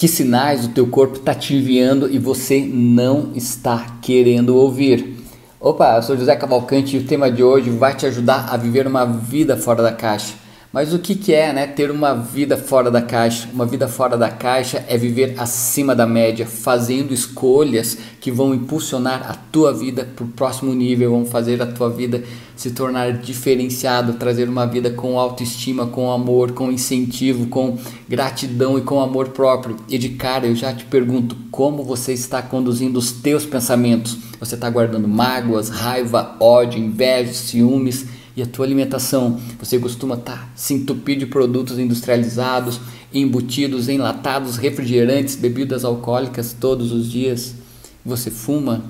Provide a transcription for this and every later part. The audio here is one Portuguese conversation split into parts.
Que sinais o teu corpo está te enviando e você não está querendo ouvir? Opa, eu sou José Cavalcante e o tema de hoje vai te ajudar a viver uma vida fora da caixa. Mas o que, que é né, ter uma vida fora da caixa? Uma vida fora da caixa é viver acima da média, fazendo escolhas que vão impulsionar a tua vida para o próximo nível, vão fazer a tua vida se tornar diferenciado, trazer uma vida com autoestima, com amor, com incentivo, com gratidão e com amor próprio. E de cara eu já te pergunto como você está conduzindo os teus pensamentos. Você está guardando mágoas, raiva, ódio, inveja, ciúmes e a tua alimentação. Você costuma estar tá se entupir de produtos industrializados, embutidos, enlatados, refrigerantes, bebidas alcoólicas todos os dias. Você fuma?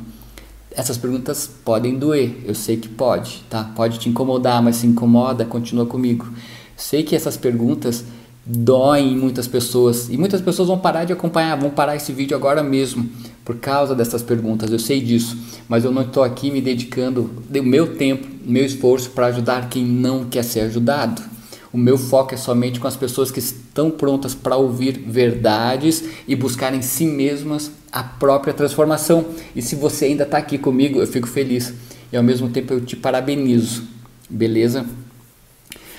Essas perguntas podem doer, eu sei que pode, tá? Pode te incomodar, mas se incomoda, continua comigo. Sei que essas perguntas doem em muitas pessoas e muitas pessoas vão parar de acompanhar, vão parar esse vídeo agora mesmo por causa dessas perguntas. Eu sei disso, mas eu não estou aqui me dedicando o meu tempo, meu esforço para ajudar quem não quer ser ajudado. O meu foco é somente com as pessoas que estão prontas para ouvir verdades e buscar em si mesmas a própria transformação. E se você ainda está aqui comigo, eu fico feliz e ao mesmo tempo eu te parabenizo, beleza?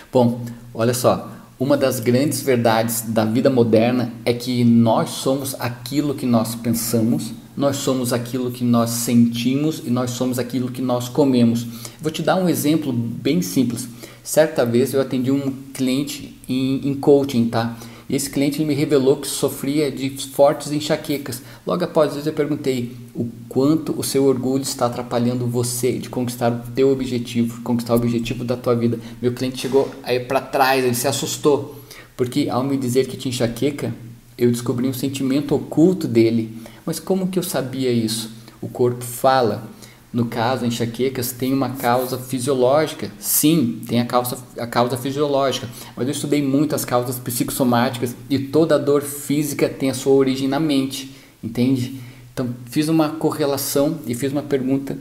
Bom, olha só. Uma das grandes verdades da vida moderna é que nós somos aquilo que nós pensamos, nós somos aquilo que nós sentimos e nós somos aquilo que nós comemos. Vou te dar um exemplo bem simples. Certa vez eu atendi um cliente em, em coaching, tá? E esse cliente me revelou que sofria de fortes enxaquecas. Logo após isso eu perguntei o quanto o seu orgulho está atrapalhando você de conquistar o teu objetivo, conquistar o objetivo da tua vida. Meu cliente chegou aí para trás, ele se assustou, porque ao me dizer que tinha enxaqueca, eu descobri um sentimento oculto dele. Mas como que eu sabia isso? O corpo fala. No caso, enxaquecas tem uma causa fisiológica. Sim, tem a causa, a causa fisiológica. Mas eu estudei muitas causas psicossomáticas e toda dor física tem a sua origem na mente. Entende? Então, fiz uma correlação e fiz uma pergunta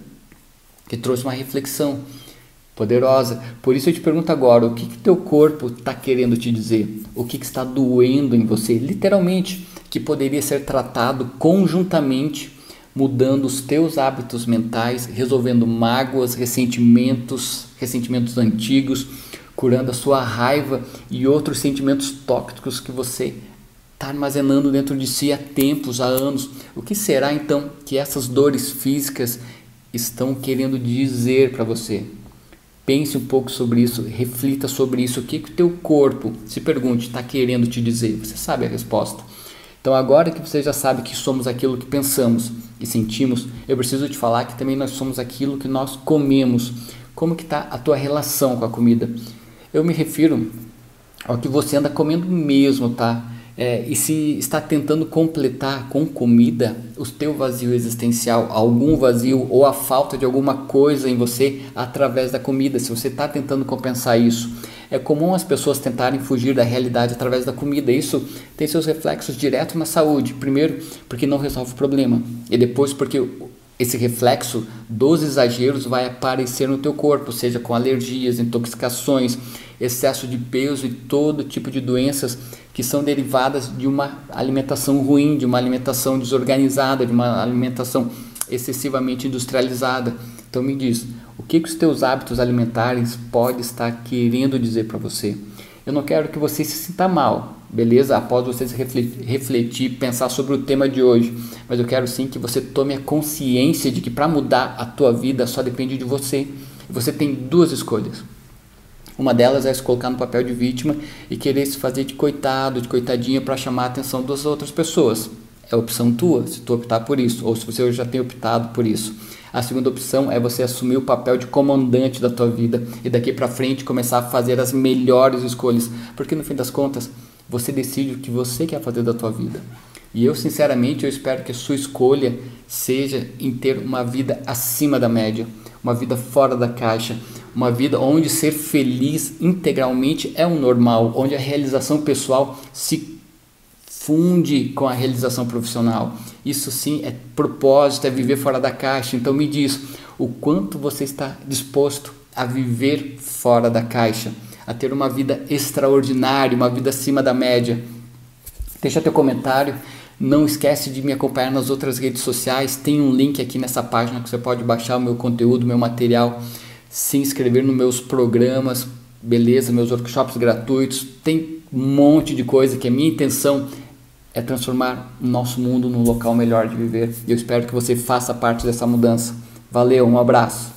que trouxe uma reflexão poderosa. Por isso eu te pergunto agora, o que que teu corpo está querendo te dizer? O que, que está doendo em você? Literalmente, que poderia ser tratado conjuntamente mudando os teus hábitos mentais, resolvendo mágoas, ressentimentos, ressentimentos antigos, curando a sua raiva e outros sentimentos tóxicos que você está armazenando dentro de si há tempos, há anos. O que será então que essas dores físicas estão querendo dizer para você? Pense um pouco sobre isso, reflita sobre isso. O que, que o teu corpo, se pergunte, está querendo te dizer? Você sabe a resposta. Então, agora que você já sabe que somos aquilo que pensamos e sentimos, eu preciso te falar que também nós somos aquilo que nós comemos. Como que está a tua relação com a comida? Eu me refiro ao que você anda comendo mesmo, tá? É, e se está tentando completar com comida o teu vazio existencial, algum vazio ou a falta de alguma coisa em você através da comida, se você está tentando compensar isso. É comum as pessoas tentarem fugir da realidade através da comida. Isso tem seus reflexos diretos na saúde. Primeiro, porque não resolve o problema, e depois porque esse reflexo dos exageros vai aparecer no teu corpo, seja com alergias, intoxicações, excesso de peso e todo tipo de doenças que são derivadas de uma alimentação ruim, de uma alimentação desorganizada, de uma alimentação excessivamente industrializada. Então me diz, o que, que os teus hábitos alimentares podem estar querendo dizer para você? Eu não quero que você se sinta mal, beleza? Após você refletir, refletir, pensar sobre o tema de hoje, mas eu quero sim que você tome a consciência de que para mudar a tua vida só depende de você. Você tem duas escolhas. Uma delas é se colocar no papel de vítima e querer se fazer de coitado, de coitadinha para chamar a atenção das outras pessoas. É opção tua, se tu optar por isso, ou se você já tem optado por isso. A segunda opção é você assumir o papel de comandante da tua vida e daqui para frente começar a fazer as melhores escolhas, porque no fim das contas, você decide o que você quer fazer da tua vida. E eu, sinceramente, eu espero que a sua escolha seja em ter uma vida acima da média, uma vida fora da caixa, uma vida onde ser feliz integralmente é um normal, onde a realização pessoal se funde com a realização profissional. Isso sim é propósito, é viver fora da caixa. Então me diz o quanto você está disposto a viver fora da caixa, a ter uma vida extraordinária, uma vida acima da média. Deixa teu comentário, Não esquece de me acompanhar nas outras redes sociais. Tem um link aqui nessa página que você pode baixar o meu conteúdo, meu material, se inscrever nos meus programas, beleza, meus workshops gratuitos. Tem um monte de coisa que a minha intenção é transformar o nosso mundo num local melhor de viver. E eu espero que você faça parte dessa mudança. Valeu, um abraço.